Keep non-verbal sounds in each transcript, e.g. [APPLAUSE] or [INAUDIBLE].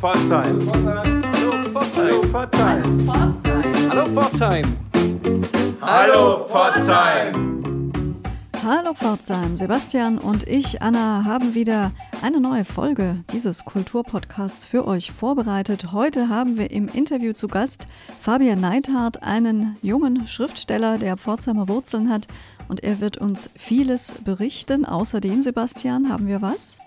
Pforzheim. Hallo Pforzheim. Hallo Pforzheim. Hallo Pforzheim. Hallo Pforzheim, Sebastian und ich, Anna, haben wieder eine neue Folge dieses Kulturpodcasts für euch vorbereitet. Heute haben wir im Interview zu Gast Fabian Neithardt, einen jungen Schriftsteller, der Pforzheimer Wurzeln hat und er wird uns vieles berichten. Außerdem, Sebastian, haben wir was?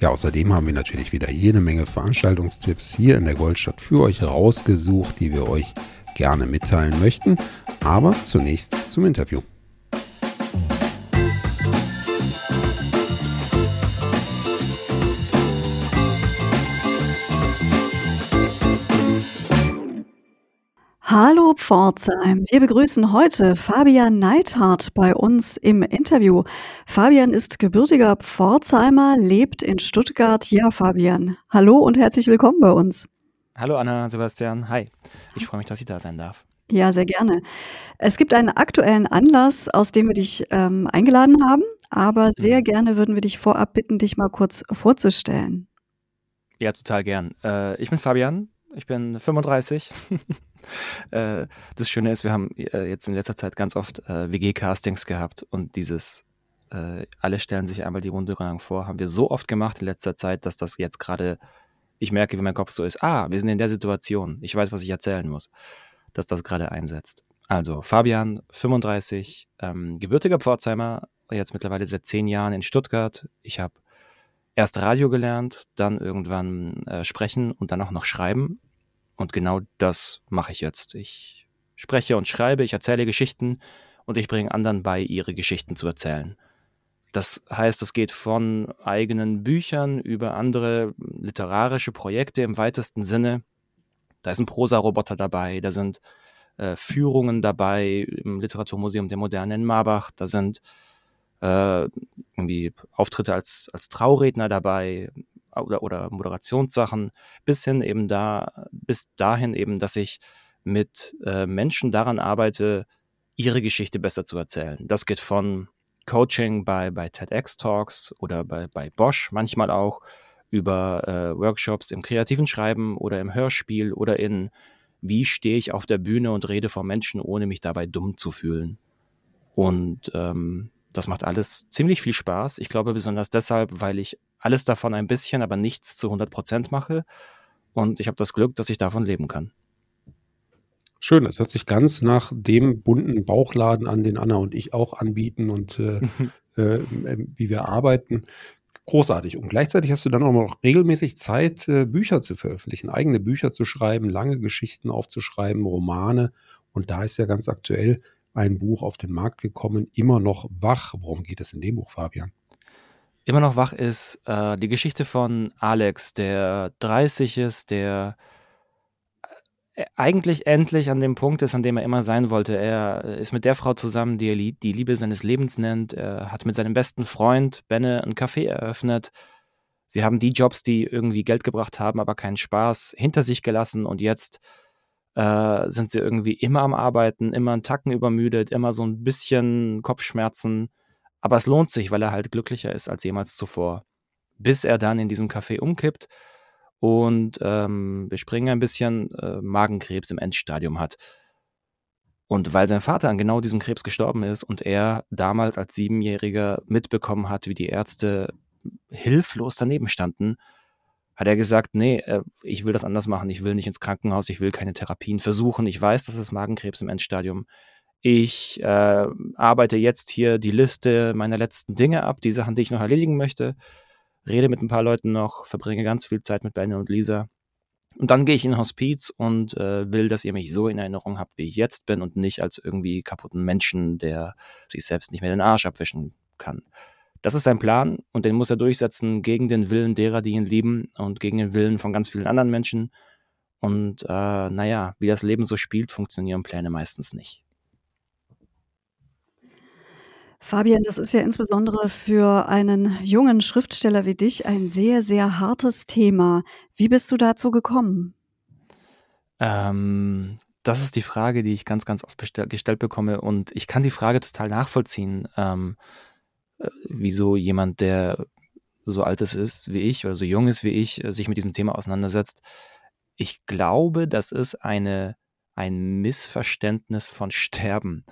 Ja, außerdem haben wir natürlich wieder jede Menge Veranstaltungstipps hier in der Goldstadt für euch rausgesucht, die wir euch gerne mitteilen möchten. Aber zunächst zum Interview. Hallo Pforzheim. Wir begrüßen heute Fabian Neithardt bei uns im Interview. Fabian ist gebürtiger Pforzheimer, lebt in Stuttgart. Ja, Fabian. Hallo und herzlich willkommen bei uns. Hallo Anna, Sebastian. Hi. Ich freue mich, dass ich da sein darf. Ja, sehr gerne. Es gibt einen aktuellen Anlass, aus dem wir dich ähm, eingeladen haben, aber sehr mhm. gerne würden wir dich vorab bitten, dich mal kurz vorzustellen. Ja, total gern. Äh, ich bin Fabian, ich bin 35. [LAUGHS] Äh, das Schöne ist, wir haben äh, jetzt in letzter Zeit ganz oft äh, WG-Castings gehabt und dieses alle stellen sich einmal die Runde vor, haben wir so oft gemacht in letzter Zeit, dass das jetzt gerade, ich merke, wie mein Kopf so ist, ah, wir sind in der Situation, ich weiß, was ich erzählen muss, dass das gerade einsetzt. Also, Fabian, 35, ähm, gebürtiger Pforzheimer, jetzt mittlerweile seit zehn Jahren in Stuttgart. Ich habe erst Radio gelernt, dann irgendwann äh, sprechen und dann auch noch schreiben. Und genau das mache ich jetzt. Ich spreche und schreibe, ich erzähle Geschichten und ich bringe anderen bei, ihre Geschichten zu erzählen. Das heißt, es geht von eigenen Büchern über andere literarische Projekte im weitesten Sinne. Da ist ein Prosa-Roboter dabei, da sind äh, Führungen dabei im Literaturmuseum der Moderne in Marbach, da sind äh, irgendwie Auftritte als, als Trauredner dabei, oder, oder Moderationssachen, bis hin eben da, bis dahin eben, dass ich mit äh, Menschen daran arbeite, ihre Geschichte besser zu erzählen. Das geht von Coaching bei, bei TEDx Talks oder bei, bei Bosch manchmal auch über äh, Workshops im kreativen Schreiben oder im Hörspiel oder in wie stehe ich auf der Bühne und rede vor Menschen, ohne mich dabei dumm zu fühlen. Und ähm, das macht alles ziemlich viel Spaß. Ich glaube besonders deshalb, weil ich alles davon ein bisschen, aber nichts zu 100 Prozent mache. Und ich habe das Glück, dass ich davon leben kann. Schön, das hört sich ganz nach dem bunten Bauchladen an, den Anna und ich auch anbieten und äh, [LAUGHS] äh, wie wir arbeiten. Großartig. Und gleichzeitig hast du dann auch noch regelmäßig Zeit, äh, Bücher zu veröffentlichen, eigene Bücher zu schreiben, lange Geschichten aufzuschreiben, Romane. Und da ist ja ganz aktuell ein Buch auf den Markt gekommen, immer noch wach. Worum geht es in dem Buch, Fabian? Immer noch wach ist äh, die Geschichte von Alex, der 30 ist, der äh, eigentlich endlich an dem Punkt ist, an dem er immer sein wollte. Er ist mit der Frau zusammen, die er die Liebe seines Lebens nennt. Er hat mit seinem besten Freund Benne ein Café eröffnet. Sie haben die Jobs, die irgendwie Geld gebracht haben, aber keinen Spaß, hinter sich gelassen und jetzt äh, sind sie irgendwie immer am Arbeiten, immer einen Tacken übermüdet, immer so ein bisschen Kopfschmerzen. Aber es lohnt sich, weil er halt glücklicher ist als jemals zuvor. Bis er dann in diesem Café umkippt und ähm, wir springen ein bisschen äh, Magenkrebs im Endstadium hat. Und weil sein Vater an genau diesem Krebs gestorben ist und er damals als Siebenjähriger mitbekommen hat, wie die Ärzte hilflos daneben standen, hat er gesagt, nee, äh, ich will das anders machen, ich will nicht ins Krankenhaus, ich will keine Therapien versuchen, ich weiß, das ist Magenkrebs im Endstadium. Ich äh, arbeite jetzt hier die Liste meiner letzten Dinge ab, die Sachen, die ich noch erledigen möchte, rede mit ein paar Leuten noch, verbringe ganz viel Zeit mit Benny und Lisa. Und dann gehe ich in Hospiz und äh, will, dass ihr mich so in Erinnerung habt, wie ich jetzt bin und nicht als irgendwie kaputten Menschen, der sich selbst nicht mehr den Arsch abwischen kann. Das ist sein Plan und den muss er durchsetzen gegen den Willen derer, die ihn lieben und gegen den Willen von ganz vielen anderen Menschen. Und äh, naja, wie das Leben so spielt, funktionieren Pläne meistens nicht. Fabian, das ist ja insbesondere für einen jungen Schriftsteller wie dich ein sehr, sehr hartes Thema. Wie bist du dazu gekommen? Ähm, das ist die Frage, die ich ganz, ganz oft gestellt bekomme und ich kann die Frage total nachvollziehen. Ähm, wieso jemand, der so alt ist wie ich oder so jung ist wie ich, äh, sich mit diesem Thema auseinandersetzt. Ich glaube, das ist eine, ein Missverständnis von Sterben,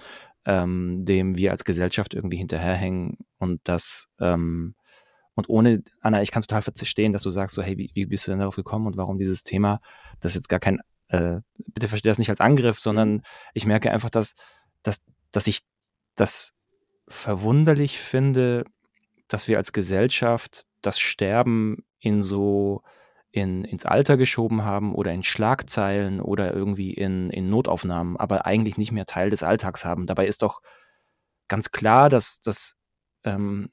ähm, dem wir als Gesellschaft irgendwie hinterherhängen und das ähm, und ohne, Anna, ich kann total verstehen, dass du sagst so, hey, wie, wie bist du denn darauf gekommen und warum dieses Thema, das ist jetzt gar kein, äh, bitte verstehe das nicht als Angriff, sondern ich merke einfach, dass, dass, dass ich das verwunderlich finde, dass wir als Gesellschaft das Sterben in so in, ins Alter geschoben haben oder in Schlagzeilen oder irgendwie in, in Notaufnahmen, aber eigentlich nicht mehr Teil des Alltags haben. Dabei ist doch ganz klar, dass, dass ähm,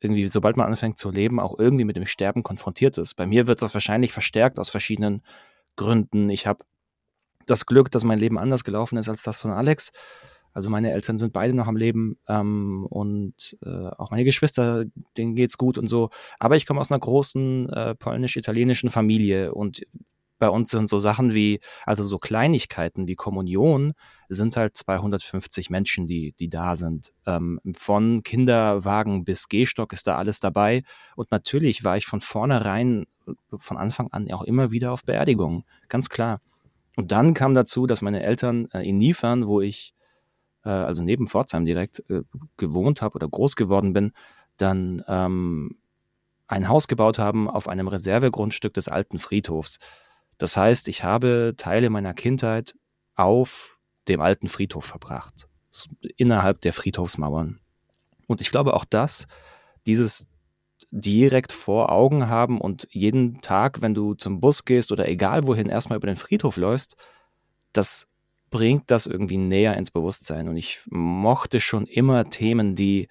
irgendwie, sobald man anfängt zu leben, auch irgendwie mit dem Sterben konfrontiert ist. Bei mir wird das wahrscheinlich verstärkt aus verschiedenen Gründen. Ich habe das Glück, dass mein Leben anders gelaufen ist als das von Alex. Also meine Eltern sind beide noch am Leben ähm, und äh, auch meine Geschwister, denen geht's gut und so. Aber ich komme aus einer großen äh, polnisch-italienischen Familie und bei uns sind so Sachen wie, also so Kleinigkeiten wie Kommunion, sind halt 250 Menschen, die, die da sind. Ähm, von Kinderwagen bis Gehstock ist da alles dabei. Und natürlich war ich von vornherein, von Anfang an auch immer wieder auf Beerdigungen. Ganz klar. Und dann kam dazu, dass meine Eltern äh, in Niefern, wo ich äh, also neben Pforzheim direkt äh, gewohnt habe oder groß geworden bin, dann ähm, ein Haus gebaut haben auf einem Reservegrundstück des alten Friedhofs. Das heißt, ich habe Teile meiner Kindheit auf dem alten Friedhof verbracht, innerhalb der Friedhofsmauern. Und ich glaube auch das, dieses direkt vor Augen haben und jeden Tag, wenn du zum Bus gehst oder egal wohin, erstmal über den Friedhof läufst, das bringt das irgendwie näher ins Bewusstsein. Und ich mochte schon immer Themen, die,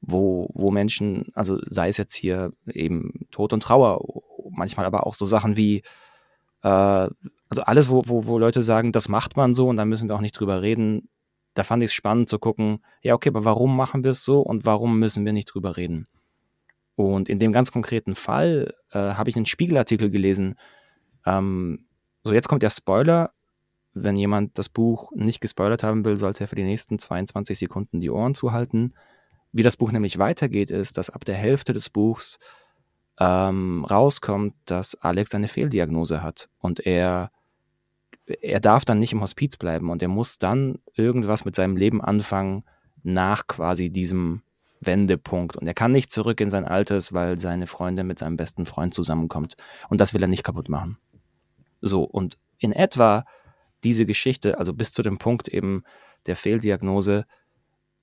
wo, wo Menschen, also sei es jetzt hier eben Tod und Trauer, manchmal aber auch so Sachen wie, äh, also alles, wo, wo, wo Leute sagen, das macht man so und da müssen wir auch nicht drüber reden. Da fand ich es spannend zu gucken, ja, okay, aber warum machen wir es so und warum müssen wir nicht drüber reden? Und in dem ganz konkreten Fall äh, habe ich einen Spiegelartikel gelesen. Ähm, so, jetzt kommt der Spoiler wenn jemand das Buch nicht gespoilert haben will, sollte er für die nächsten 22 Sekunden die Ohren zuhalten. Wie das Buch nämlich weitergeht, ist, dass ab der Hälfte des Buchs ähm, rauskommt, dass Alex eine Fehldiagnose hat und er er darf dann nicht im Hospiz bleiben und er muss dann irgendwas mit seinem Leben anfangen nach quasi diesem Wendepunkt und er kann nicht zurück in sein Altes, weil seine Freundin mit seinem besten Freund zusammenkommt und das will er nicht kaputt machen. So und in etwa diese Geschichte, also bis zu dem Punkt eben der Fehldiagnose,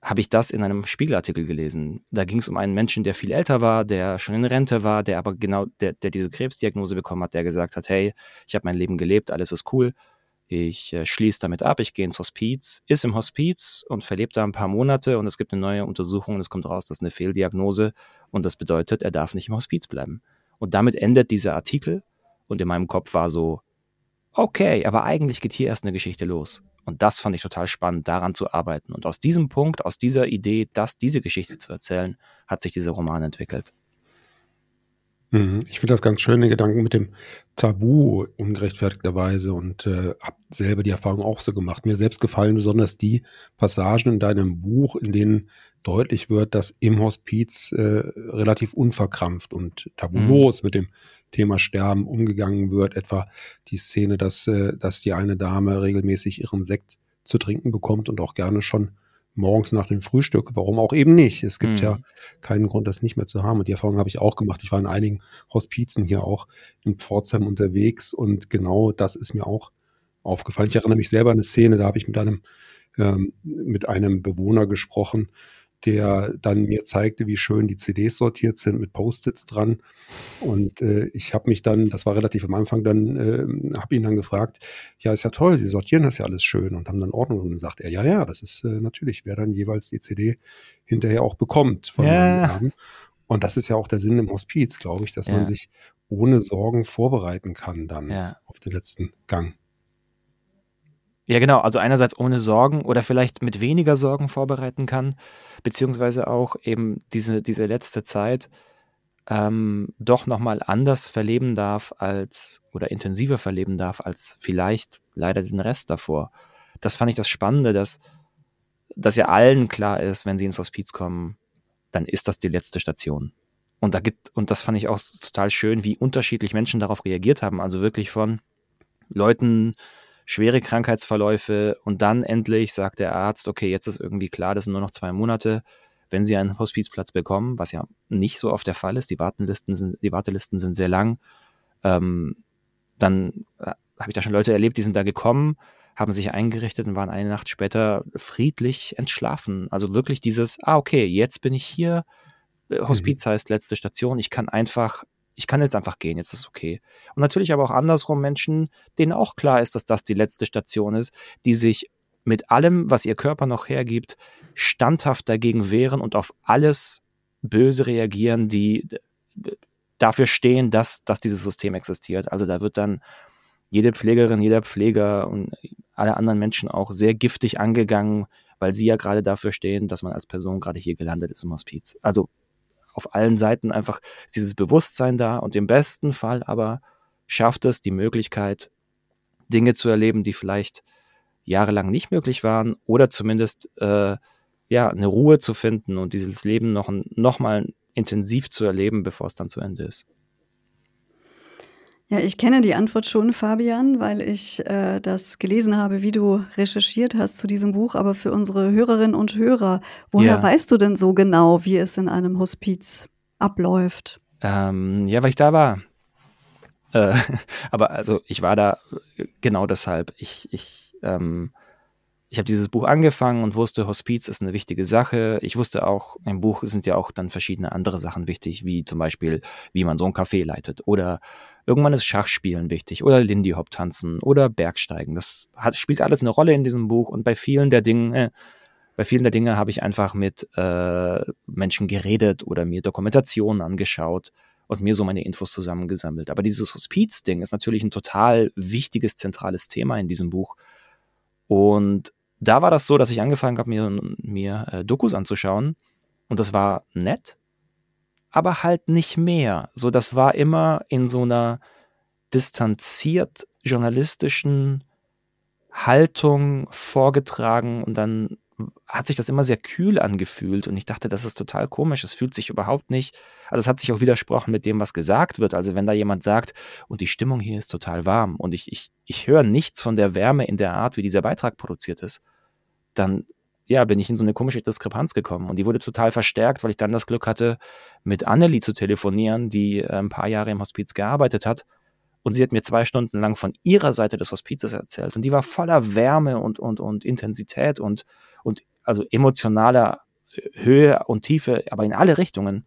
habe ich das in einem Spiegelartikel gelesen. Da ging es um einen Menschen, der viel älter war, der schon in Rente war, der aber genau, der, der diese Krebsdiagnose bekommen hat, der gesagt hat, hey, ich habe mein Leben gelebt, alles ist cool, ich äh, schließe damit ab, ich gehe ins Hospiz, ist im Hospiz und verlebt da ein paar Monate und es gibt eine neue Untersuchung und es kommt raus, das ist eine Fehldiagnose und das bedeutet, er darf nicht im Hospiz bleiben. Und damit endet dieser Artikel und in meinem Kopf war so, okay, aber eigentlich geht hier erst eine Geschichte los. Und das fand ich total spannend, daran zu arbeiten. Und aus diesem Punkt, aus dieser Idee, das, diese Geschichte zu erzählen, hat sich dieser Roman entwickelt. Mhm. Ich finde das ganz schön, den Gedanken mit dem Tabu ungerechtfertigterweise und äh, habe selber die Erfahrung auch so gemacht. Mir selbst gefallen besonders die Passagen in deinem Buch, in denen deutlich wird, dass im Hospiz äh, relativ unverkrampft und tabulos mhm. mit dem Thema Sterben umgegangen wird. Etwa die Szene, dass, äh, dass die eine Dame regelmäßig ihren Sekt zu trinken bekommt und auch gerne schon morgens nach dem Frühstück. Warum auch eben nicht? Es gibt mhm. ja keinen Grund, das nicht mehr zu haben. Und die Erfahrung habe ich auch gemacht. Ich war in einigen Hospizen hier auch in Pforzheim unterwegs und genau das ist mir auch aufgefallen. Ich erinnere mich selber an eine Szene, da habe ich mit einem, ähm, mit einem Bewohner gesprochen, der dann mir zeigte, wie schön die CDs sortiert sind mit Post-its dran. Und äh, ich habe mich dann, das war relativ am Anfang, dann äh, habe ihn dann gefragt, ja, ist ja toll, Sie sortieren das ja alles schön und haben dann Ordnung und dann sagt er, ja, ja, das ist äh, natürlich, wer dann jeweils die CD hinterher auch bekommt von ja. Und das ist ja auch der Sinn im Hospiz, glaube ich, dass ja. man sich ohne Sorgen vorbereiten kann dann ja. auf den letzten Gang. Ja, genau. Also einerseits ohne Sorgen oder vielleicht mit weniger Sorgen vorbereiten kann, beziehungsweise auch eben diese, diese letzte Zeit ähm, doch nochmal anders verleben darf als oder intensiver verleben darf als vielleicht leider den Rest davor. Das fand ich das Spannende, dass, dass ja allen klar ist, wenn sie ins Hospiz kommen, dann ist das die letzte Station. Und da gibt, und das fand ich auch total schön, wie unterschiedlich Menschen darauf reagiert haben. Also wirklich von Leuten, schwere Krankheitsverläufe und dann endlich sagt der Arzt, okay, jetzt ist irgendwie klar, das sind nur noch zwei Monate, wenn Sie einen Hospizplatz bekommen, was ja nicht so oft der Fall ist, die Wartelisten sind, die Wartelisten sind sehr lang, ähm, dann äh, habe ich da schon Leute erlebt, die sind da gekommen, haben sich eingerichtet und waren eine Nacht später friedlich entschlafen. Also wirklich dieses, ah, okay, jetzt bin ich hier, äh, Hospiz mhm. heißt letzte Station, ich kann einfach ich kann jetzt einfach gehen, jetzt ist okay. Und natürlich aber auch andersrum Menschen, denen auch klar ist, dass das die letzte Station ist, die sich mit allem, was ihr Körper noch hergibt, standhaft dagegen wehren und auf alles böse reagieren, die dafür stehen, dass, dass dieses System existiert. Also da wird dann jede Pflegerin, jeder Pfleger und alle anderen Menschen auch sehr giftig angegangen, weil sie ja gerade dafür stehen, dass man als Person gerade hier gelandet ist im Hospiz. Also auf allen Seiten einfach dieses Bewusstsein da und im besten Fall aber schafft es die Möglichkeit, Dinge zu erleben, die vielleicht jahrelang nicht möglich waren oder zumindest äh, ja eine Ruhe zu finden und dieses Leben noch, noch mal intensiv zu erleben, bevor es dann zu Ende ist. Ja, ich kenne die Antwort schon, Fabian, weil ich äh, das gelesen habe, wie du recherchiert hast zu diesem Buch. Aber für unsere Hörerinnen und Hörer, woher ja. weißt du denn so genau, wie es in einem Hospiz abläuft? Ähm, ja, weil ich da war. Äh, [LAUGHS] aber also ich war da genau deshalb. Ich, ich ähm, ich habe dieses Buch angefangen und wusste, Hospiz ist eine wichtige Sache. Ich wusste auch, im Buch sind ja auch dann verschiedene andere Sachen wichtig, wie zum Beispiel, wie man so ein Café leitet. Oder irgendwann ist Schachspielen wichtig oder Lindy Hop tanzen oder Bergsteigen. Das hat, spielt alles eine Rolle in diesem Buch und bei vielen der Dinge, äh, bei vielen der Dinge habe ich einfach mit äh, Menschen geredet oder mir Dokumentationen angeschaut und mir so meine Infos zusammengesammelt. Aber dieses Hospiz-Ding ist natürlich ein total wichtiges, zentrales Thema in diesem Buch. Und da war das so, dass ich angefangen habe, mir, mir äh, Dokus anzuschauen. Und das war nett, aber halt nicht mehr. So, das war immer in so einer distanziert journalistischen Haltung vorgetragen und dann hat sich das immer sehr kühl angefühlt und ich dachte, das ist total komisch. Es fühlt sich überhaupt nicht, also es hat sich auch widersprochen mit dem, was gesagt wird. Also wenn da jemand sagt, und die Stimmung hier ist total warm und ich, ich, ich höre nichts von der Wärme in der Art, wie dieser Beitrag produziert ist, dann ja, bin ich in so eine komische Diskrepanz gekommen. Und die wurde total verstärkt, weil ich dann das Glück hatte, mit Annelie zu telefonieren, die äh, ein paar Jahre im Hospiz gearbeitet hat. Und sie hat mir zwei Stunden lang von ihrer Seite des Hospizes erzählt. Und die war voller Wärme und, und, und Intensität und, und also emotionaler äh, Höhe und Tiefe, aber in alle Richtungen.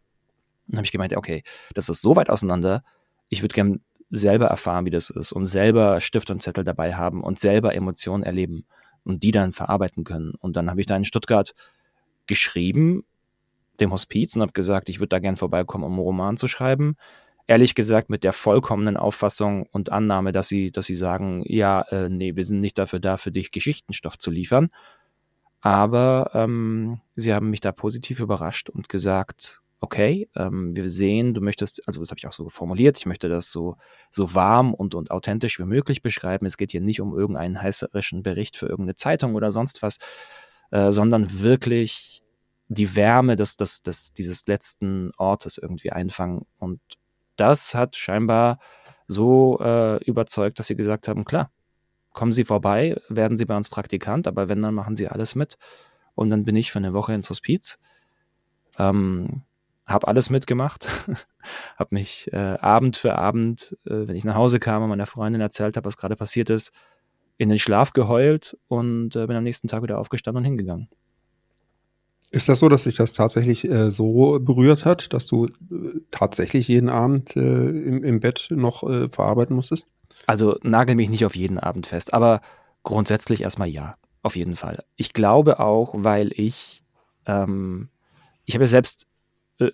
Und habe ich gemeint, okay, das ist so weit auseinander. Ich würde gern selber erfahren, wie das ist und selber Stift und Zettel dabei haben und selber Emotionen erleben und die dann verarbeiten können. Und dann habe ich da in Stuttgart geschrieben, dem Hospiz, und habe gesagt, ich würde da gern vorbeikommen, um einen Roman zu schreiben. Ehrlich gesagt mit der vollkommenen Auffassung und Annahme, dass sie, dass sie sagen, ja, äh, nee, wir sind nicht dafür da, für dich Geschichtenstoff zu liefern. Aber ähm, sie haben mich da positiv überrascht und gesagt, okay, ähm, wir sehen, du möchtest, also das habe ich auch so formuliert, ich möchte das so, so warm und, und authentisch wie möglich beschreiben. Es geht hier nicht um irgendeinen heißerischen Bericht für irgendeine Zeitung oder sonst was, äh, sondern wirklich die Wärme des, des, des, dieses letzten Ortes irgendwie einfangen. Und das hat scheinbar so äh, überzeugt, dass sie gesagt haben, klar, kommen Sie vorbei, werden Sie bei uns Praktikant, aber wenn, dann machen Sie alles mit. Und dann bin ich für eine Woche ins Hospiz. Ähm, habe alles mitgemacht, [LAUGHS] habe mich äh, Abend für Abend, äh, wenn ich nach Hause kam und meiner Freundin erzählt habe, was gerade passiert ist, in den Schlaf geheult und äh, bin am nächsten Tag wieder aufgestanden und hingegangen. Ist das so, dass sich das tatsächlich äh, so berührt hat, dass du äh, tatsächlich jeden Abend äh, im, im, Bett noch verarbeiten musstest? Also nagel mich nicht auf jeden Abend fest, aber grundsätzlich erstmal ja, auf jeden Fall. Ich glaube auch, weil ich, ähm, ich habe ja selbst äh,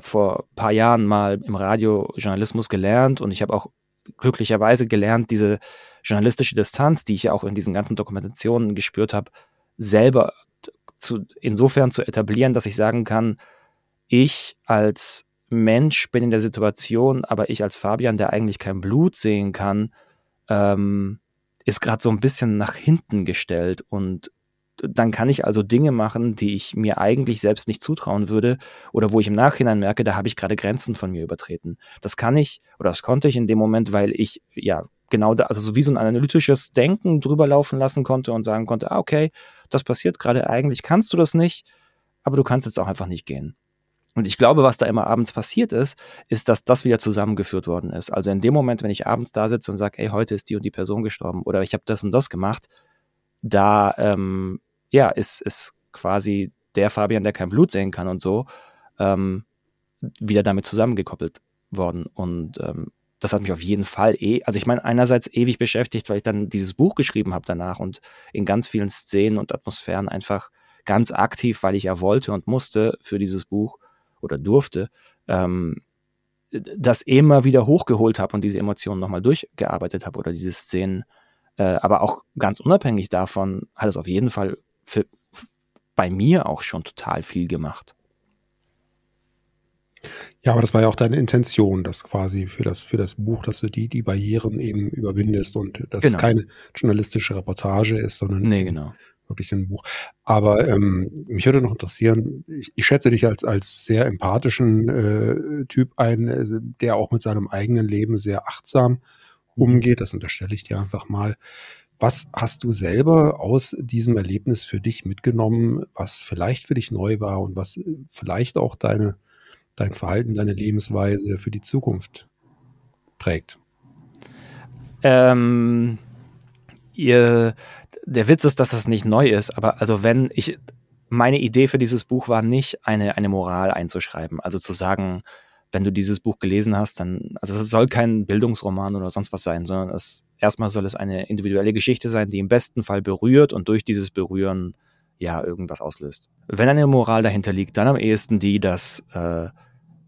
vor ein paar Jahren mal im Radio Journalismus gelernt und ich habe auch glücklicherweise gelernt, diese journalistische Distanz, die ich ja auch in diesen ganzen Dokumentationen gespürt habe, selber zu, insofern zu etablieren, dass ich sagen kann, ich als Mensch bin in der Situation, aber ich als Fabian, der eigentlich kein Blut sehen kann, ähm, ist gerade so ein bisschen nach hinten gestellt und dann kann ich also Dinge machen, die ich mir eigentlich selbst nicht zutrauen würde oder wo ich im Nachhinein merke, da habe ich gerade Grenzen von mir übertreten. Das kann ich oder das konnte ich in dem Moment, weil ich ja genau da, also so wie so ein analytisches Denken drüber laufen lassen konnte und sagen konnte, ah, okay, das passiert gerade eigentlich, kannst du das nicht, aber du kannst jetzt auch einfach nicht gehen. Und ich glaube, was da immer abends passiert ist, ist, dass das wieder zusammengeführt worden ist. Also in dem Moment, wenn ich abends da sitze und sage, ey, heute ist die und die Person gestorben oder ich habe das und das gemacht, da ähm, ja, ist, ist quasi der Fabian, der kein Blut sehen kann und so, ähm, wieder damit zusammengekoppelt worden. Und ähm, das hat mich auf jeden Fall eh, also ich meine, einerseits ewig beschäftigt, weil ich dann dieses Buch geschrieben habe danach und in ganz vielen Szenen und Atmosphären einfach ganz aktiv, weil ich ja wollte und musste für dieses Buch oder durfte, ähm, das immer wieder hochgeholt habe und diese Emotionen nochmal durchgearbeitet habe oder diese Szenen. Äh, aber auch ganz unabhängig davon hat es auf jeden Fall für, bei mir auch schon total viel gemacht. Ja, aber das war ja auch deine Intention, dass quasi für das, für das Buch, dass du die, die Barrieren eben überwindest und dass genau. es keine journalistische Reportage ist, sondern nee, genau wirklich ein Buch. Aber ähm, mich würde noch interessieren, ich, ich, schätze dich als, als sehr empathischen äh, Typ ein, äh, der auch mit seinem eigenen Leben sehr achtsam mhm. umgeht. Das unterstelle ich dir einfach mal. Was hast du selber aus diesem Erlebnis für dich mitgenommen, was vielleicht für dich neu war und was vielleicht auch deine, dein Verhalten, deine Lebensweise für die Zukunft prägt? Ähm, ihr, der Witz ist, dass das nicht neu ist, aber also wenn ich, meine Idee für dieses Buch war nicht, eine, eine Moral einzuschreiben. Also zu sagen, wenn du dieses Buch gelesen hast, dann, also es soll kein Bildungsroman oder sonst was sein, sondern es, erstmal soll es eine individuelle Geschichte sein, die im besten Fall berührt und durch dieses Berühren ja irgendwas auslöst. Wenn eine Moral dahinter liegt, dann am ehesten die, dass äh,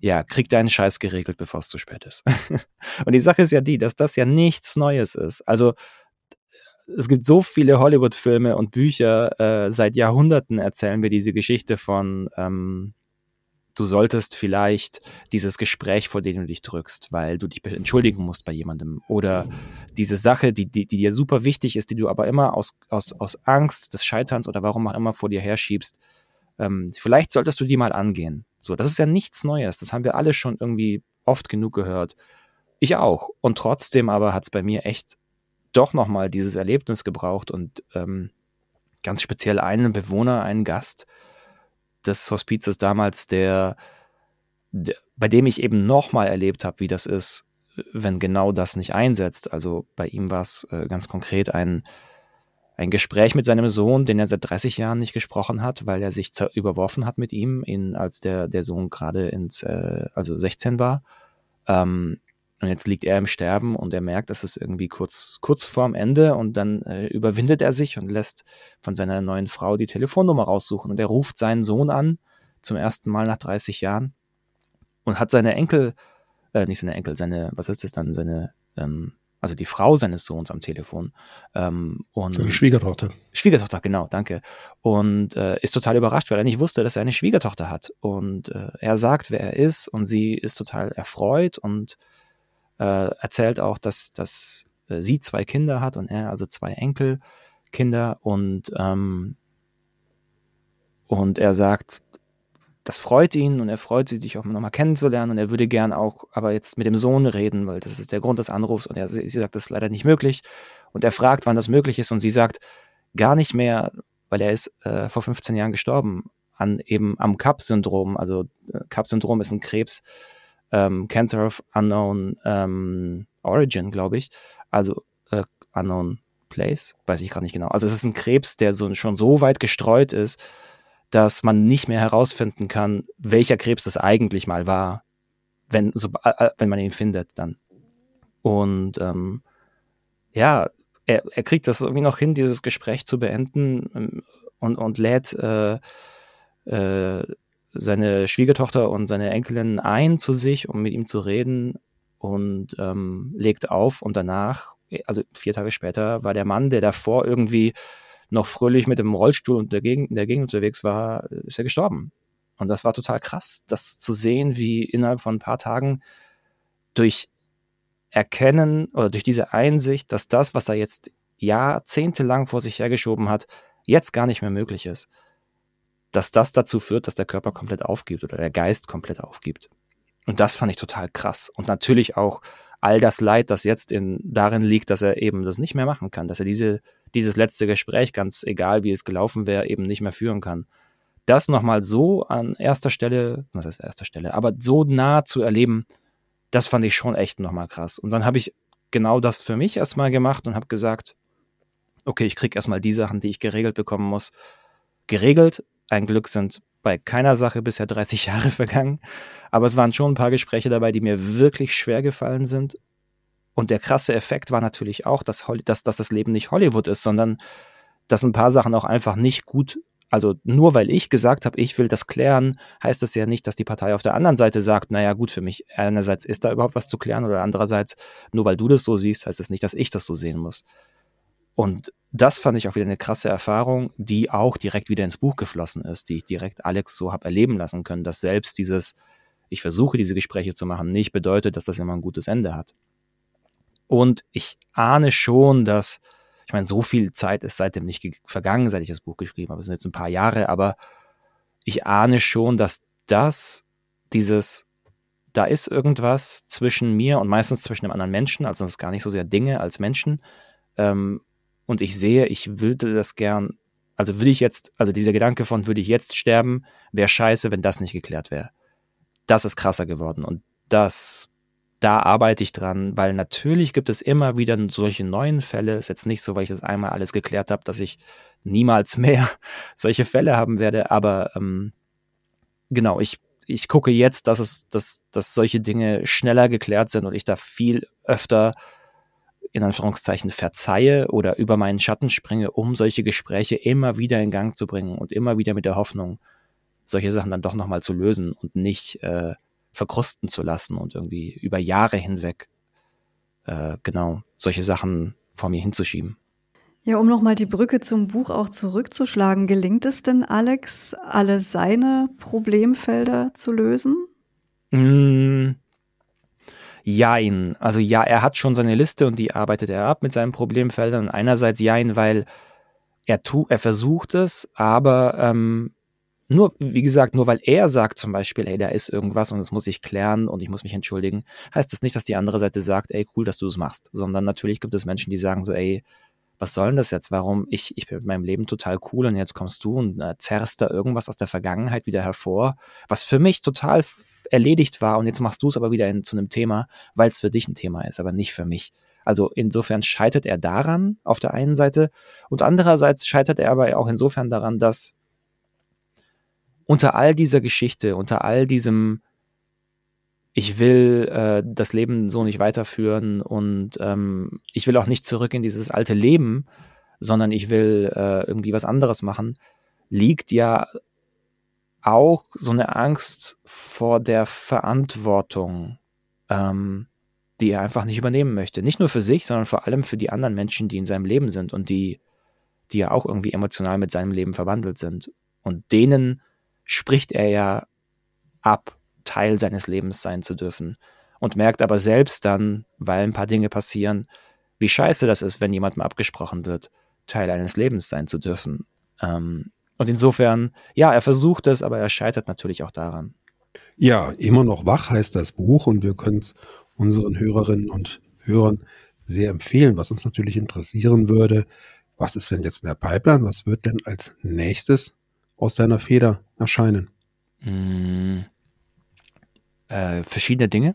ja, krieg deinen Scheiß geregelt, bevor es zu spät ist. [LAUGHS] und die Sache ist ja die, dass das ja nichts Neues ist. Also es gibt so viele Hollywood-Filme und Bücher, äh, seit Jahrhunderten erzählen wir diese Geschichte von, ähm, du solltest vielleicht dieses Gespräch, vor dem du dich drückst, weil du dich entschuldigen musst bei jemandem. Oder diese Sache, die, die, die dir super wichtig ist, die du aber immer aus, aus, aus Angst des Scheiterns oder warum auch immer vor dir herschiebst. Ähm, vielleicht solltest du die mal angehen. So, das ist ja nichts Neues. Das haben wir alle schon irgendwie oft genug gehört. Ich auch. Und trotzdem aber hat es bei mir echt doch nochmal dieses Erlebnis gebraucht und ähm, ganz speziell einen Bewohner, einen Gast des Hospizes damals, der, der bei dem ich eben nochmal erlebt habe, wie das ist, wenn genau das nicht einsetzt. Also bei ihm war es äh, ganz konkret ein, ein Gespräch mit seinem Sohn, den er seit 30 Jahren nicht gesprochen hat, weil er sich überworfen hat mit ihm, ihn, als der, der Sohn gerade ins, äh, also 16 war. Ähm, und jetzt liegt er im Sterben und er merkt, dass es irgendwie kurz, kurz vorm Ende und dann äh, überwindet er sich und lässt von seiner neuen Frau die Telefonnummer raussuchen und er ruft seinen Sohn an, zum ersten Mal nach 30 Jahren und hat seine Enkel, äh, nicht seine Enkel, seine, was ist das dann, seine, ähm, also die Frau seines Sohns am Telefon. Ähm, und seine Schwiegertochter. Schwiegertochter, genau, danke. Und äh, ist total überrascht, weil er nicht wusste, dass er eine Schwiegertochter hat. Und äh, er sagt, wer er ist und sie ist total erfreut und äh, erzählt auch, dass, dass äh, sie zwei Kinder hat und er also zwei Enkelkinder und, ähm, und er sagt, das freut ihn und er freut sich, dich auch nochmal kennenzulernen und er würde gern auch aber jetzt mit dem Sohn reden, weil das ist der Grund des Anrufs und er, sie sagt, das ist leider nicht möglich und er fragt, wann das möglich ist und sie sagt, gar nicht mehr, weil er ist äh, vor 15 Jahren gestorben an eben am CAP-Syndrom, also äh, CAP-Syndrom ist ein Krebs, ähm, Cancer of Unknown ähm, Origin, glaube ich. Also äh, Unknown Place, weiß ich gar nicht genau. Also es ist ein Krebs, der so, schon so weit gestreut ist, dass man nicht mehr herausfinden kann, welcher Krebs das eigentlich mal war, wenn, so, äh, äh wenn man ihn findet dann. Und ähm, ja, er, er kriegt das irgendwie noch hin, dieses Gespräch zu beenden ähm, und, und lädt äh, äh, seine Schwiegertochter und seine Enkelin ein zu sich, um mit ihm zu reden und ähm, legt auf und danach, also vier Tage später, war der Mann, der davor irgendwie noch fröhlich mit dem Rollstuhl und der Gegend, in der Gegend unterwegs war, ist er gestorben. Und das war total krass, das zu sehen, wie innerhalb von ein paar Tagen durch Erkennen oder durch diese Einsicht, dass das, was er jetzt jahrzehntelang vor sich hergeschoben hat, jetzt gar nicht mehr möglich ist, dass das dazu führt, dass der Körper komplett aufgibt oder der Geist komplett aufgibt. Und das fand ich total krass. Und natürlich auch all das Leid, das jetzt in, darin liegt, dass er eben das nicht mehr machen kann, dass er diese, dieses letzte Gespräch, ganz egal wie es gelaufen wäre, eben nicht mehr führen kann. Das nochmal so an erster Stelle, was heißt erster Stelle, aber so nah zu erleben, das fand ich schon echt nochmal krass. Und dann habe ich genau das für mich erstmal gemacht und habe gesagt, okay, ich kriege erstmal die Sachen, die ich geregelt bekommen muss, geregelt. Ein Glück sind bei keiner Sache bisher 30 [LAUGHS] Jahre vergangen. Aber es waren schon ein paar Gespräche dabei, die mir wirklich schwer gefallen sind. Und der krasse Effekt war natürlich auch, dass, dass, dass das Leben nicht Hollywood ist, sondern dass ein paar Sachen auch einfach nicht gut also nur weil ich gesagt habe, ich will das klären, heißt das ja nicht, dass die Partei auf der anderen Seite sagt, naja gut, für mich einerseits ist da überhaupt was zu klären oder andererseits, nur weil du das so siehst, heißt das nicht, dass ich das so sehen muss. Und das fand ich auch wieder eine krasse Erfahrung, die auch direkt wieder ins Buch geflossen ist, die ich direkt Alex so habe erleben lassen können, dass selbst dieses, ich versuche diese Gespräche zu machen, nicht bedeutet, dass das immer ein gutes Ende hat. Und ich ahne schon, dass ich meine, so viel Zeit ist seitdem nicht vergangen, seit ich das Buch geschrieben habe. Es sind jetzt ein paar Jahre, aber ich ahne schon, dass das, dieses, da ist irgendwas zwischen mir und meistens zwischen einem anderen Menschen, also es ist gar nicht so sehr Dinge als Menschen. Ähm, und ich sehe, ich würde das gern, also würde ich jetzt, also dieser Gedanke von, würde ich jetzt sterben, wäre scheiße, wenn das nicht geklärt wäre. Das ist krasser geworden und das da arbeite ich dran, weil natürlich gibt es immer wieder solche neuen Fälle. Ist jetzt nicht so, weil ich das einmal alles geklärt habe, dass ich niemals mehr [LAUGHS] solche Fälle haben werde. Aber ähm, genau, ich, ich gucke jetzt, dass es, dass, dass solche Dinge schneller geklärt sind und ich da viel öfter in Anführungszeichen verzeihe oder über meinen Schatten springe, um solche Gespräche immer wieder in Gang zu bringen und immer wieder mit der Hoffnung, solche Sachen dann doch nochmal zu lösen und nicht äh, verkrusten zu lassen und irgendwie über Jahre hinweg äh, genau solche Sachen vor mir hinzuschieben. Ja, um nochmal die Brücke zum Buch auch zurückzuschlagen, gelingt es denn Alex, alle seine Problemfelder zu lösen? Mm, jein. Also ja, er hat schon seine Liste und die arbeitet er ab mit seinen Problemfeldern. Einerseits jein, weil er, tu, er versucht es, aber ähm, nur, wie gesagt, nur weil er sagt zum Beispiel, ey, da ist irgendwas und das muss ich klären und ich muss mich entschuldigen, heißt das nicht, dass die andere Seite sagt, ey, cool, dass du es machst, sondern natürlich gibt es Menschen, die sagen so, ey, was soll denn das jetzt? Warum? Ich, ich bin mit meinem Leben total cool und jetzt kommst du und äh, zerrst da irgendwas aus der Vergangenheit wieder hervor, was für mich total erledigt war und jetzt machst du es aber wieder in, zu einem Thema, weil es für dich ein Thema ist, aber nicht für mich. Also insofern scheitert er daran auf der einen Seite und andererseits scheitert er aber auch insofern daran, dass unter all dieser Geschichte, unter all diesem, ich will äh, das Leben so nicht weiterführen und ähm, ich will auch nicht zurück in dieses alte Leben, sondern ich will äh, irgendwie was anderes machen, liegt ja auch so eine Angst vor der Verantwortung, ähm, die er einfach nicht übernehmen möchte. Nicht nur für sich, sondern vor allem für die anderen Menschen, die in seinem Leben sind und die, die ja auch irgendwie emotional mit seinem Leben verwandelt sind. Und denen spricht er ja ab, Teil seines Lebens sein zu dürfen. Und merkt aber selbst dann, weil ein paar Dinge passieren, wie scheiße das ist, wenn jemandem abgesprochen wird, Teil eines Lebens sein zu dürfen. Ähm, und insofern, ja, er versucht es, aber er scheitert natürlich auch daran. Ja, immer noch wach heißt das Buch und wir können es unseren Hörerinnen und Hörern sehr empfehlen. Was uns natürlich interessieren würde, was ist denn jetzt in der Pipeline? Was wird denn als nächstes aus deiner Feder erscheinen? Mm, äh, verschiedene Dinge.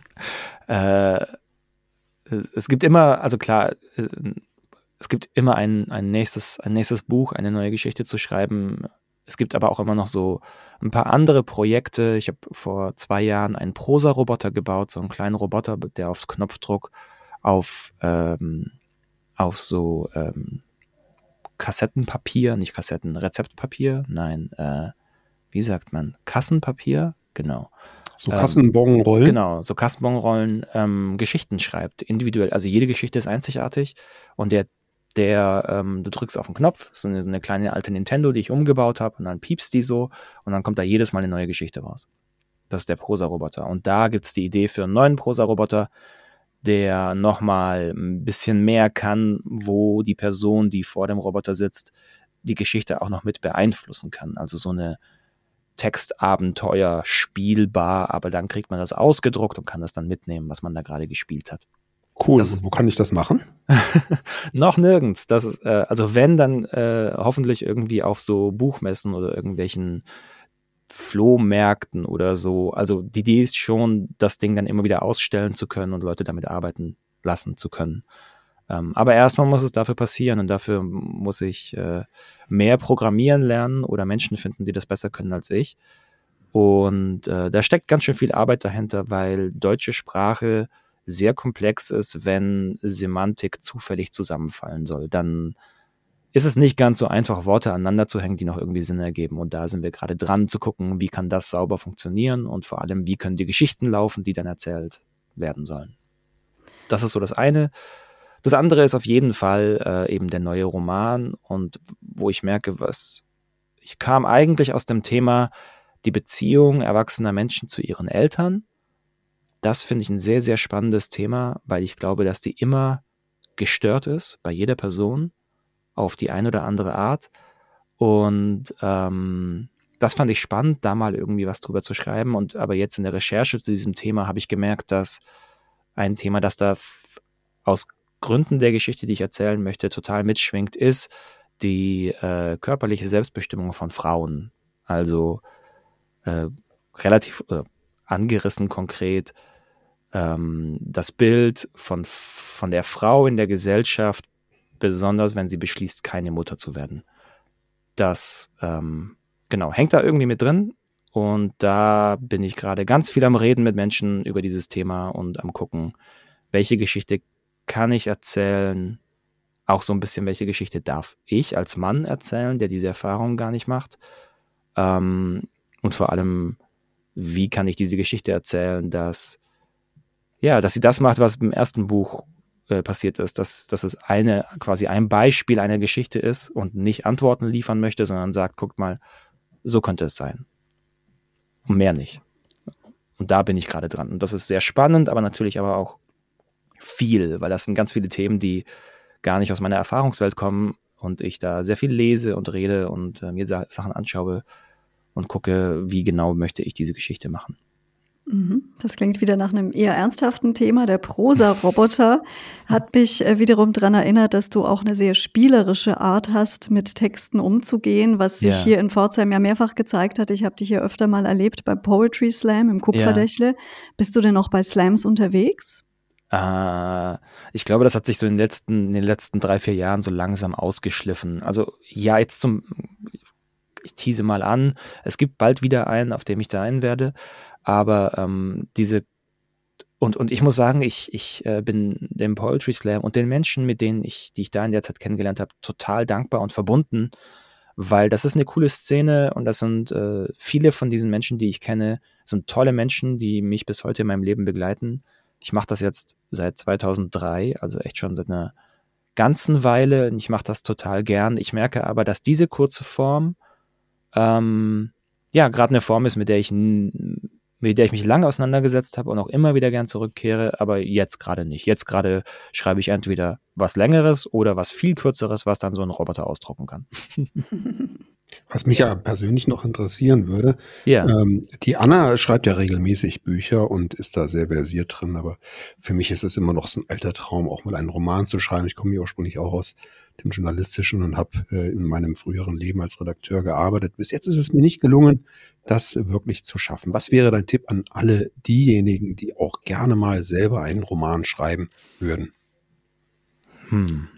[LAUGHS] äh, es gibt immer, also klar, äh, es gibt immer ein, ein, nächstes, ein nächstes Buch, eine neue Geschichte zu schreiben. Es gibt aber auch immer noch so ein paar andere Projekte. Ich habe vor zwei Jahren einen Prosa-Roboter gebaut, so einen kleinen Roboter, der auf Knopfdruck auf, ähm, auf so ähm, Kassettenpapier, nicht Kassetten, Rezeptpapier, nein, äh, wie sagt man, Kassenpapier, genau. So Kassenbonrollen? Ähm, genau, so Kassenbonrollen ähm, Geschichten schreibt, individuell. Also jede Geschichte ist einzigartig und der, der, ähm, du drückst auf den Knopf, ist eine, eine kleine alte Nintendo, die ich umgebaut habe und dann piepst die so und dann kommt da jedes Mal eine neue Geschichte raus. Das ist der Prosa-Roboter. Und da gibt es die Idee für einen neuen Prosa-Roboter, der nochmal ein bisschen mehr kann, wo die Person, die vor dem Roboter sitzt, die Geschichte auch noch mit beeinflussen kann. Also so eine Textabenteuer spielbar, aber dann kriegt man das ausgedruckt und kann das dann mitnehmen, was man da gerade gespielt hat. Cool. Das, Wo kann ich das machen? [LAUGHS] noch nirgends. Das ist, äh, also wenn, dann äh, hoffentlich irgendwie auf so Buchmessen oder irgendwelchen Flohmärkten oder so. Also die Idee ist schon, das Ding dann immer wieder ausstellen zu können und Leute damit arbeiten lassen zu können. Ähm, aber erstmal muss es dafür passieren und dafür muss ich äh, mehr programmieren lernen oder Menschen finden, die das besser können als ich. Und äh, da steckt ganz schön viel Arbeit dahinter, weil deutsche Sprache sehr komplex ist, wenn Semantik zufällig zusammenfallen soll. Dann ist es nicht ganz so einfach, Worte aneinander zu hängen, die noch irgendwie Sinn ergeben. Und da sind wir gerade dran zu gucken, wie kann das sauber funktionieren und vor allem, wie können die Geschichten laufen, die dann erzählt werden sollen. Das ist so das eine. Das andere ist auf jeden Fall äh, eben der neue Roman und wo ich merke, was ich kam eigentlich aus dem Thema die Beziehung erwachsener Menschen zu ihren Eltern. Das finde ich ein sehr, sehr spannendes Thema, weil ich glaube, dass die immer gestört ist bei jeder Person auf die eine oder andere Art. Und ähm, das fand ich spannend, da mal irgendwie was drüber zu schreiben. Und aber jetzt in der Recherche zu diesem Thema habe ich gemerkt, dass ein Thema, das da aus Gründen der Geschichte, die ich erzählen möchte, total mitschwingt, ist die äh, körperliche Selbstbestimmung von Frauen. Also äh, relativ äh, angerissen konkret ähm, das Bild von, von der Frau in der Gesellschaft, besonders wenn sie beschließt, keine Mutter zu werden. Das ähm, genau hängt da irgendwie mit drin. Und da bin ich gerade ganz viel am Reden mit Menschen über dieses Thema und am gucken, welche Geschichte kann ich erzählen, auch so ein bisschen, welche Geschichte darf ich als Mann erzählen, der diese Erfahrung gar nicht macht. Ähm, und vor allem, wie kann ich diese Geschichte erzählen, dass, ja, dass sie das macht, was im ersten Buch äh, passiert ist, dass, dass es eine, quasi ein Beispiel einer Geschichte ist und nicht Antworten liefern möchte, sondern sagt, guckt mal, so könnte es sein. Und mehr nicht. Und da bin ich gerade dran. Und das ist sehr spannend, aber natürlich aber auch viel, weil das sind ganz viele Themen, die gar nicht aus meiner Erfahrungswelt kommen und ich da sehr viel lese und rede und äh, mir Sachen anschaue und gucke, wie genau möchte ich diese Geschichte machen. Mhm. Das klingt wieder nach einem eher ernsthaften Thema. Der Prosa-Roboter [LAUGHS] hat mich äh, wiederum daran erinnert, dass du auch eine sehr spielerische Art hast, mit Texten umzugehen, was sich ja. hier in Pforzheim ja mehrfach gezeigt hat. Ich habe dich hier öfter mal erlebt beim Poetry Slam im Kupferdächle. Ja. Bist du denn noch bei Slams unterwegs? Äh, ich glaube, das hat sich so in den, letzten, in den letzten drei, vier Jahren so langsam ausgeschliffen. Also ja, jetzt zum, ich tease mal an, es gibt bald wieder einen, auf dem ich da ein werde. Aber ähm, diese und, und ich muss sagen, ich, ich äh, bin dem Poetry Slam und den Menschen, mit denen ich, die ich da in der Zeit kennengelernt habe, total dankbar und verbunden, weil das ist eine coole Szene und das sind äh, viele von diesen Menschen, die ich kenne, sind tolle Menschen, die mich bis heute in meinem Leben begleiten. Ich mache das jetzt seit 2003, also echt schon seit einer ganzen Weile und ich mache das total gern. Ich merke aber, dass diese kurze Form ähm, ja gerade eine Form ist, mit der ich mit der ich mich lange auseinandergesetzt habe und auch immer wieder gern zurückkehre, aber jetzt gerade nicht. Jetzt gerade schreibe ich entweder was längeres oder was viel kürzeres, was dann so ein Roboter ausdrucken kann. [LAUGHS] Was mich ja persönlich noch interessieren würde, ja. ähm, die Anna schreibt ja regelmäßig Bücher und ist da sehr versiert drin, aber für mich ist es immer noch so ein alter Traum, auch mal einen Roman zu schreiben. Ich komme ja ursprünglich auch aus dem Journalistischen und habe äh, in meinem früheren Leben als Redakteur gearbeitet. Bis jetzt ist es mir nicht gelungen, das wirklich zu schaffen. Was wäre dein Tipp an alle diejenigen, die auch gerne mal selber einen Roman schreiben würden? Hm.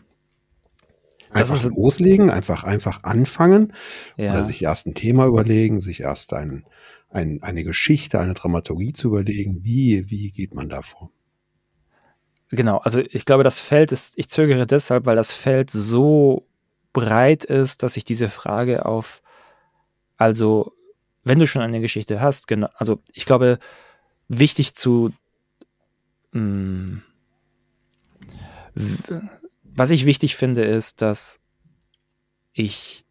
Einfach loslegen, einfach, einfach anfangen ja. oder sich erst ein Thema überlegen, sich erst ein, ein, eine Geschichte, eine Dramaturgie zu überlegen. Wie, wie geht man da vor? Genau, also ich glaube, das Feld ist, ich zögere deshalb, weil das Feld so breit ist, dass ich diese Frage auf, also wenn du schon eine Geschichte hast, genau, also ich glaube, wichtig zu, mh, hm, was ich wichtig finde, ist, dass ich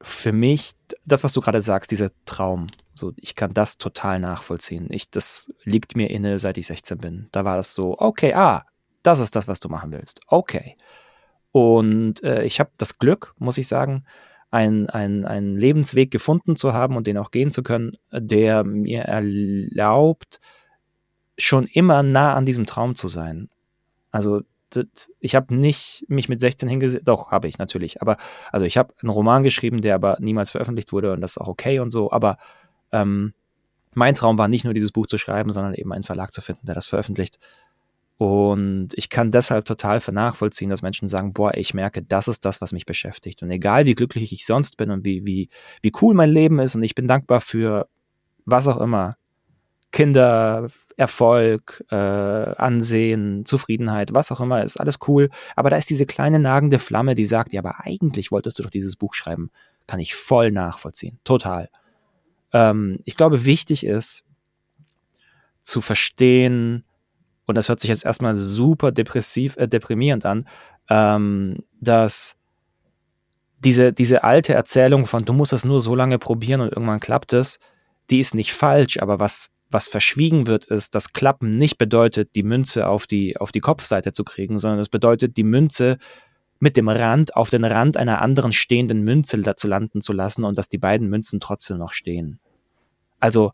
für mich, das, was du gerade sagst, dieser Traum, so, ich kann das total nachvollziehen. Ich, das liegt mir inne, seit ich 16 bin. Da war das so, okay, ah, das ist das, was du machen willst. Okay. Und äh, ich habe das Glück, muss ich sagen, einen, einen, Lebensweg gefunden zu haben und den auch gehen zu können, der mir erlaubt, schon immer nah an diesem Traum zu sein. Also ich habe nicht mich mit 16 hingesetzt, doch, habe ich natürlich, aber also ich habe einen Roman geschrieben, der aber niemals veröffentlicht wurde und das ist auch okay und so, aber ähm, mein Traum war nicht nur dieses Buch zu schreiben, sondern eben einen Verlag zu finden, der das veröffentlicht. Und ich kann deshalb total vernachvollziehen, dass Menschen sagen, boah, ich merke, das ist das, was mich beschäftigt. Und egal wie glücklich ich sonst bin und wie, wie, wie cool mein Leben ist und ich bin dankbar für was auch immer. Kinder, Erfolg, äh, Ansehen, Zufriedenheit, was auch immer, ist alles cool. Aber da ist diese kleine nagende Flamme, die sagt, ja, aber eigentlich wolltest du doch dieses Buch schreiben. Kann ich voll nachvollziehen. Total. Ähm, ich glaube, wichtig ist zu verstehen, und das hört sich jetzt erstmal super depressiv, äh, deprimierend an, ähm, dass diese, diese alte Erzählung von, du musst das nur so lange probieren und irgendwann klappt es, die ist nicht falsch, aber was, was verschwiegen wird, ist, dass Klappen nicht bedeutet, die Münze auf die, auf die Kopfseite zu kriegen, sondern es bedeutet, die Münze mit dem Rand auf den Rand einer anderen stehenden Münze dazu landen zu lassen und dass die beiden Münzen trotzdem noch stehen. Also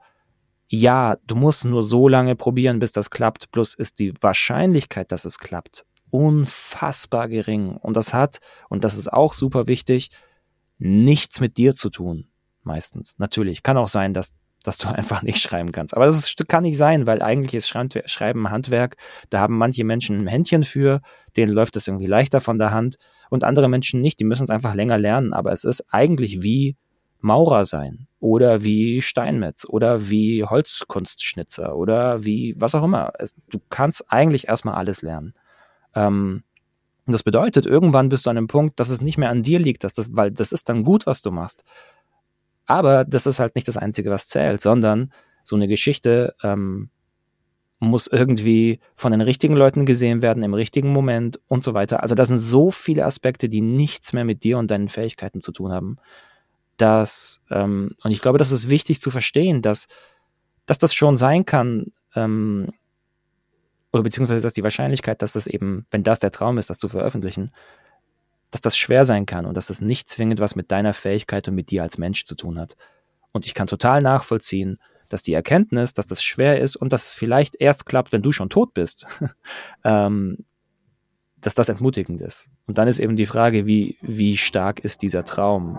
ja, du musst nur so lange probieren, bis das klappt. Plus ist die Wahrscheinlichkeit, dass es klappt, unfassbar gering. Und das hat, und das ist auch super wichtig, nichts mit dir zu tun. Meistens. Natürlich. Kann auch sein, dass, dass du [LAUGHS] einfach nicht schreiben kannst. Aber das ist, kann nicht sein, weil eigentlich ist Schreiben Handwerk. Da haben manche Menschen ein Händchen für, denen läuft es irgendwie leichter von der Hand und andere Menschen nicht. Die müssen es einfach länger lernen. Aber es ist eigentlich wie Maurer sein oder wie Steinmetz oder wie Holzkunstschnitzer oder wie was auch immer. Es, du kannst eigentlich erstmal alles lernen. Ähm, das bedeutet, irgendwann bist du an einem Punkt, dass es nicht mehr an dir liegt, dass das, weil das ist dann gut, was du machst. Aber das ist halt nicht das Einzige, was zählt, sondern so eine Geschichte ähm, muss irgendwie von den richtigen Leuten gesehen werden, im richtigen Moment und so weiter. Also das sind so viele Aspekte, die nichts mehr mit dir und deinen Fähigkeiten zu tun haben dass, ähm, und ich glaube, das ist wichtig zu verstehen, dass, dass das schon sein kann, ähm, oder beziehungsweise dass die Wahrscheinlichkeit, dass das eben, wenn das der Traum ist, das zu veröffentlichen, dass das schwer sein kann und dass das nicht zwingend was mit deiner Fähigkeit und mit dir als Mensch zu tun hat. Und ich kann total nachvollziehen, dass die Erkenntnis, dass das schwer ist und dass es vielleicht erst klappt, wenn du schon tot bist, [LAUGHS] ähm, dass das entmutigend ist. Und dann ist eben die Frage, wie, wie stark ist dieser Traum?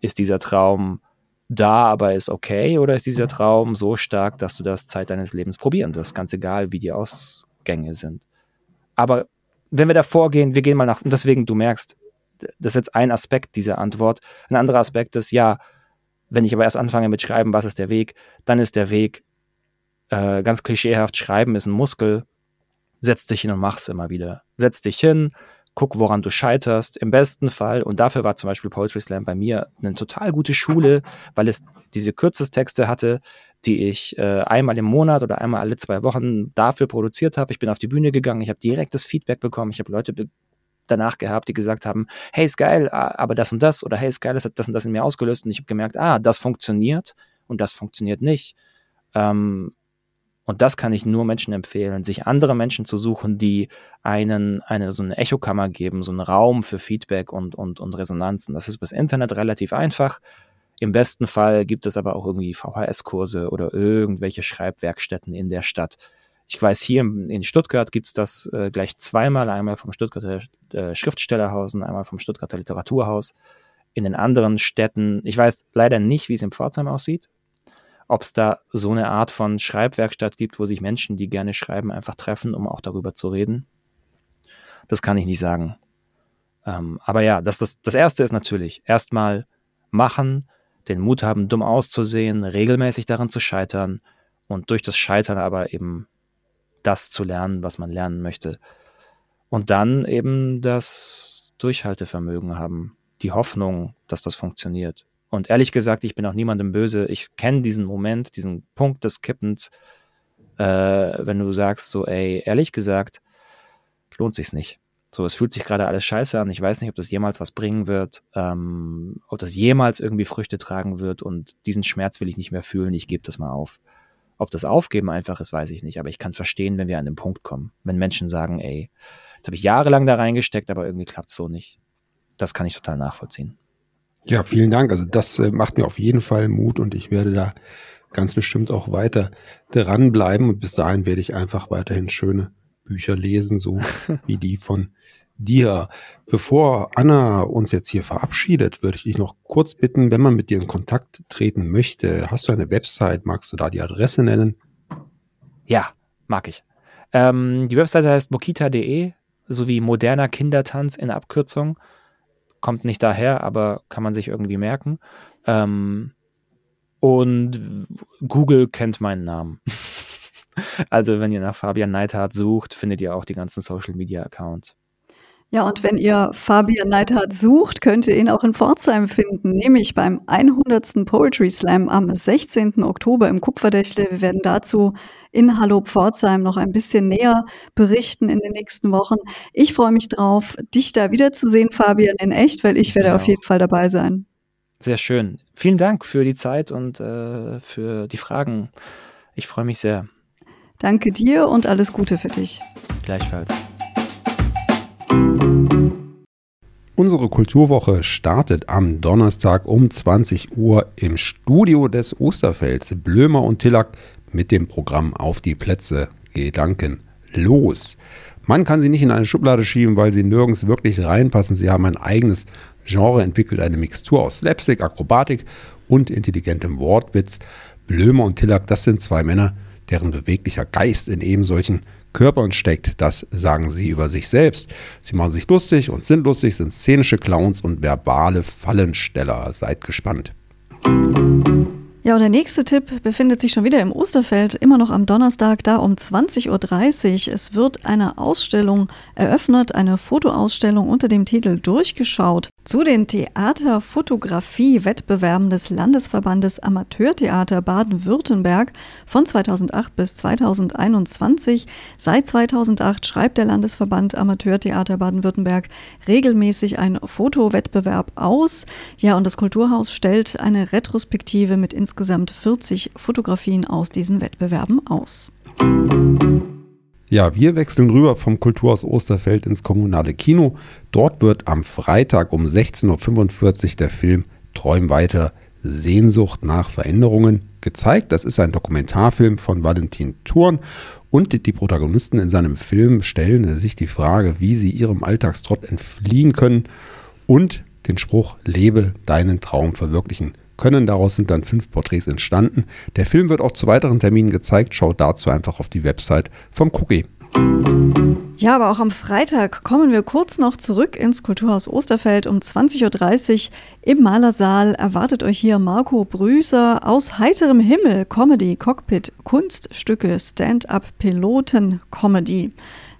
ist dieser Traum da, aber ist okay, oder ist dieser Traum so stark, dass du das Zeit deines Lebens probieren wirst, ganz egal, wie die Ausgänge sind. Aber wenn wir davor gehen, wir gehen mal nach, und deswegen, du merkst, das ist jetzt ein Aspekt dieser Antwort. Ein anderer Aspekt ist, ja, wenn ich aber erst anfange mit Schreiben, was ist der Weg, dann ist der Weg äh, ganz klischeehaft, Schreiben ist ein Muskel, setz dich hin und mach's immer wieder. Setz dich hin, guck, woran du scheiterst. Im besten Fall, und dafür war zum Beispiel Poetry Slam bei mir eine total gute Schule, weil es diese Kürzestexte hatte, die ich äh, einmal im Monat oder einmal alle zwei Wochen dafür produziert habe. Ich bin auf die Bühne gegangen, ich habe direktes Feedback bekommen, ich habe Leute danach gehabt, die gesagt haben, hey, ist geil, aber das und das oder hey, ist geil, das hat das und das in mir ausgelöst und ich habe gemerkt, ah, das funktioniert und das funktioniert nicht. Ähm, und das kann ich nur Menschen empfehlen, sich andere Menschen zu suchen, die einen, eine, so eine Echokammer geben, so einen Raum für Feedback und, und, und Resonanzen. Das ist bis Internet relativ einfach. Im besten Fall gibt es aber auch irgendwie VHS-Kurse oder irgendwelche Schreibwerkstätten in der Stadt. Ich weiß, hier in Stuttgart gibt es das äh, gleich zweimal, einmal vom Stuttgarter äh, Schriftstellerhaus und einmal vom Stuttgarter Literaturhaus. In den anderen Städten, ich weiß leider nicht, wie es in Pforzheim aussieht ob es da so eine Art von Schreibwerkstatt gibt, wo sich Menschen, die gerne schreiben, einfach treffen, um auch darüber zu reden. Das kann ich nicht sagen. Ähm, aber ja, das, das, das Erste ist natürlich erstmal machen, den Mut haben, dumm auszusehen, regelmäßig daran zu scheitern und durch das Scheitern aber eben das zu lernen, was man lernen möchte. Und dann eben das Durchhaltevermögen haben, die Hoffnung, dass das funktioniert. Und ehrlich gesagt, ich bin auch niemandem böse. Ich kenne diesen Moment, diesen Punkt des Kippens, äh, wenn du sagst, so, ey, ehrlich gesagt, lohnt sich's nicht. So, es fühlt sich gerade alles scheiße an. Ich weiß nicht, ob das jemals was bringen wird, ähm, ob das jemals irgendwie Früchte tragen wird und diesen Schmerz will ich nicht mehr fühlen. Ich gebe das mal auf. Ob das Aufgeben einfach ist, weiß ich nicht. Aber ich kann verstehen, wenn wir an den Punkt kommen. Wenn Menschen sagen, ey, jetzt habe ich jahrelang da reingesteckt, aber irgendwie klappt's so nicht. Das kann ich total nachvollziehen. Ja, vielen Dank. Also das äh, macht mir auf jeden Fall Mut und ich werde da ganz bestimmt auch weiter dranbleiben und bis dahin werde ich einfach weiterhin schöne Bücher lesen, so [LAUGHS] wie die von dir. Bevor Anna uns jetzt hier verabschiedet, würde ich dich noch kurz bitten, wenn man mit dir in Kontakt treten möchte, hast du eine Website, magst du da die Adresse nennen? Ja, mag ich. Ähm, die Webseite heißt mokita.de, sowie moderner Kindertanz in Abkürzung. Kommt nicht daher, aber kann man sich irgendwie merken. Ähm, und Google kennt meinen Namen. [LAUGHS] also, wenn ihr nach Fabian Neidhardt sucht, findet ihr auch die ganzen Social Media Accounts. Ja, und wenn ihr Fabian Neidhardt sucht, könnt ihr ihn auch in Pforzheim finden, nämlich beim 100. Poetry Slam am 16. Oktober im Kupferdächle. Wir werden dazu in Hallo Pforzheim noch ein bisschen näher berichten in den nächsten Wochen. Ich freue mich drauf, dich da wiederzusehen, Fabian, in echt, weil ich werde ja. auf jeden Fall dabei sein. Sehr schön. Vielen Dank für die Zeit und äh, für die Fragen. Ich freue mich sehr. Danke dir und alles Gute für dich. Gleichfalls. Unsere Kulturwoche startet am Donnerstag um 20 Uhr im Studio des Osterfelds. Blömer und Tillack mit dem Programm Auf die Plätze. Gedanken los. Man kann sie nicht in eine Schublade schieben, weil sie nirgends wirklich reinpassen. Sie haben ein eigenes Genre entwickelt, eine Mixtur aus Slapstick, Akrobatik und intelligentem Wortwitz. Blömer und Tillack, das sind zwei Männer, deren beweglicher Geist in eben solchen Körpern steckt. Das sagen sie über sich selbst. Sie machen sich lustig und sind lustig, sind szenische Clowns und verbale Fallensteller. Seid gespannt. Ja, und der nächste Tipp befindet sich schon wieder im Osterfeld, immer noch am Donnerstag, da um 20.30 Uhr. Es wird eine Ausstellung eröffnet, eine Fotoausstellung unter dem Titel Durchgeschaut zu den Theaterfotografie-Wettbewerben des Landesverbandes Amateurtheater Baden-Württemberg von 2008 bis 2021. Seit 2008 schreibt der Landesverband Amateurtheater Baden-Württemberg regelmäßig einen Fotowettbewerb aus. Ja, und das Kulturhaus stellt eine Retrospektive mit insgesamt insgesamt 40 Fotografien aus diesen Wettbewerben aus. Ja, wir wechseln rüber vom Kulturhaus Osterfeld ins kommunale Kino. Dort wird am Freitag um 16.45 Uhr der Film Träum weiter Sehnsucht nach Veränderungen gezeigt. Das ist ein Dokumentarfilm von Valentin Thurn und die Protagonisten in seinem Film stellen sich die Frage, wie sie ihrem Alltagstrott entfliehen können und den Spruch Lebe deinen Traum verwirklichen können. Daraus sind dann fünf Porträts entstanden. Der Film wird auch zu weiteren Terminen gezeigt. Schaut dazu einfach auf die Website vom Cookie. Ja, aber auch am Freitag kommen wir kurz noch zurück ins Kulturhaus Osterfeld. Um 20.30 Uhr im Malersaal erwartet euch hier Marco Brüser aus heiterem Himmel Comedy, Cockpit, Kunststücke, Stand-up, Piloten, Comedy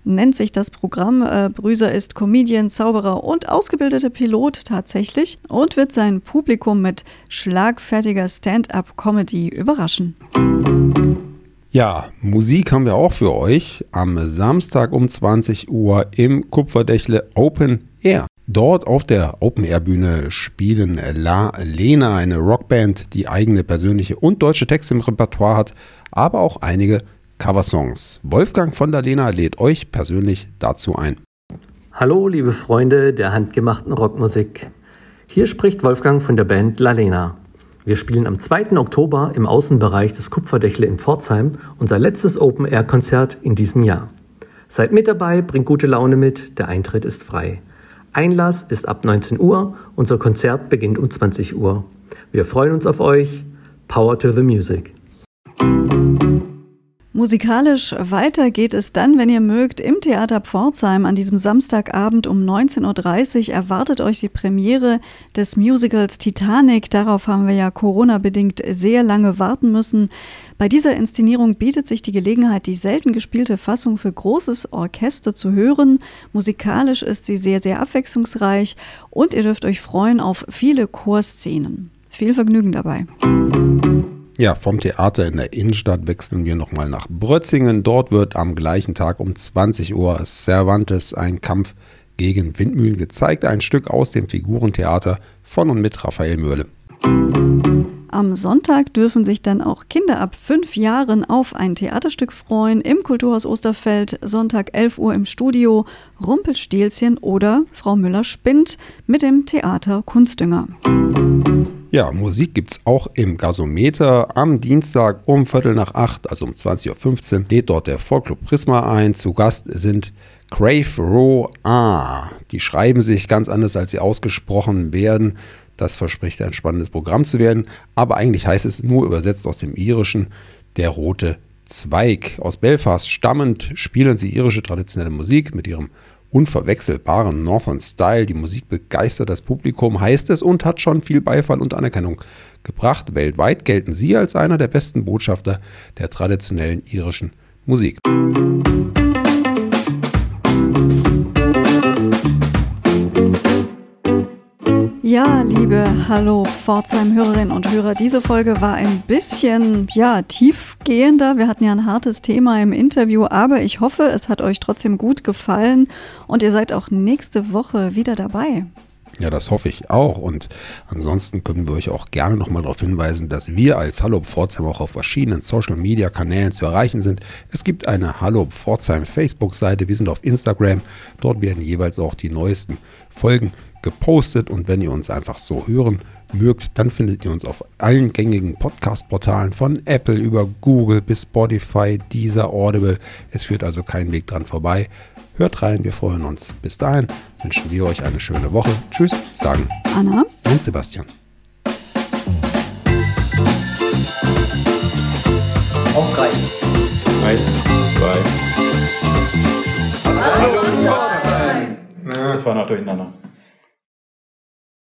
nennt sich das Programm. Äh, Brüser ist Comedian, Zauberer und ausgebildeter Pilot tatsächlich und wird sein Publikum mit schlagfertiger Stand-up-Comedy überraschen. Ja, Musik haben wir auch für euch am Samstag um 20 Uhr im Kupferdächle Open Air. Dort auf der Open Air Bühne spielen La Lena, eine Rockband, die eigene persönliche und deutsche Texte im Repertoire hat, aber auch einige Coversongs. Wolfgang von der Lena lädt euch persönlich dazu ein. Hallo, liebe Freunde der handgemachten Rockmusik. Hier spricht Wolfgang von der Band La Lena. Wir spielen am 2. Oktober im Außenbereich des Kupferdächle in Pforzheim unser letztes Open-Air-Konzert in diesem Jahr. Seid mit dabei, bringt gute Laune mit, der Eintritt ist frei. Einlass ist ab 19 Uhr, unser Konzert beginnt um 20 Uhr. Wir freuen uns auf euch. Power to the Music. Musikalisch weiter geht es dann, wenn ihr mögt, im Theater Pforzheim an diesem Samstagabend um 19.30 Uhr erwartet euch die Premiere des Musicals Titanic. Darauf haben wir ja Corona-bedingt sehr lange warten müssen. Bei dieser Inszenierung bietet sich die Gelegenheit, die selten gespielte Fassung für großes Orchester zu hören. Musikalisch ist sie sehr, sehr abwechslungsreich und ihr dürft euch freuen auf viele Chorszenen. Viel Vergnügen dabei. Ja, vom Theater in der Innenstadt wechseln wir nochmal nach Brötzingen. Dort wird am gleichen Tag um 20 Uhr Cervantes ein Kampf gegen Windmühlen gezeigt. Ein Stück aus dem Figurentheater von und mit Raphael Mörle. am Sonntag dürfen sich dann auch Kinder ab fünf Jahren auf ein Theaterstück freuen im Kulturhaus Osterfeld, Sonntag 11 Uhr im Studio, Rumpelstilzchen oder Frau Müller spinnt mit dem Theater Kunstdünger. Ja, Musik gibt es auch im Gasometer. Am Dienstag um Viertel nach acht, also um 20.15 Uhr, lädt dort der Vorclub Prisma ein. Zu Gast sind Crave Row A. Die schreiben sich ganz anders, als sie ausgesprochen werden. Das verspricht ein spannendes Programm zu werden. Aber eigentlich heißt es nur übersetzt aus dem Irischen der rote Zweig. Aus Belfast stammend spielen sie irische traditionelle Musik mit ihrem unverwechselbaren Northern Style. Die Musik begeistert das Publikum, heißt es, und hat schon viel Beifall und Anerkennung gebracht. Weltweit gelten sie als einer der besten Botschafter der traditionellen irischen Musik. Ja, liebe Hallo Pforzheim-Hörerinnen und Hörer, diese Folge war ein bisschen, ja, tiefgehender. Wir hatten ja ein hartes Thema im Interview, aber ich hoffe, es hat euch trotzdem gut gefallen und ihr seid auch nächste Woche wieder dabei. Ja, das hoffe ich auch. Und ansonsten können wir euch auch gerne nochmal darauf hinweisen, dass wir als Hallo Pforzheim auch auf verschiedenen Social Media Kanälen zu erreichen sind. Es gibt eine Hallo Pforzheim Facebook-Seite, wir sind auf Instagram. Dort werden jeweils auch die neuesten Folgen gepostet und wenn ihr uns einfach so hören mögt, dann findet ihr uns auf allen gängigen Podcast-Portalen von Apple über Google bis Spotify, dieser Audible. Es führt also kein Weg dran vorbei. Hört rein, wir freuen uns. Bis dahin wünschen wir euch eine schöne Woche. Tschüss, sagen Anna und Sebastian. Auf drei. Eins, zwei. Hallo Pforzheim! Das war noch durcheinander.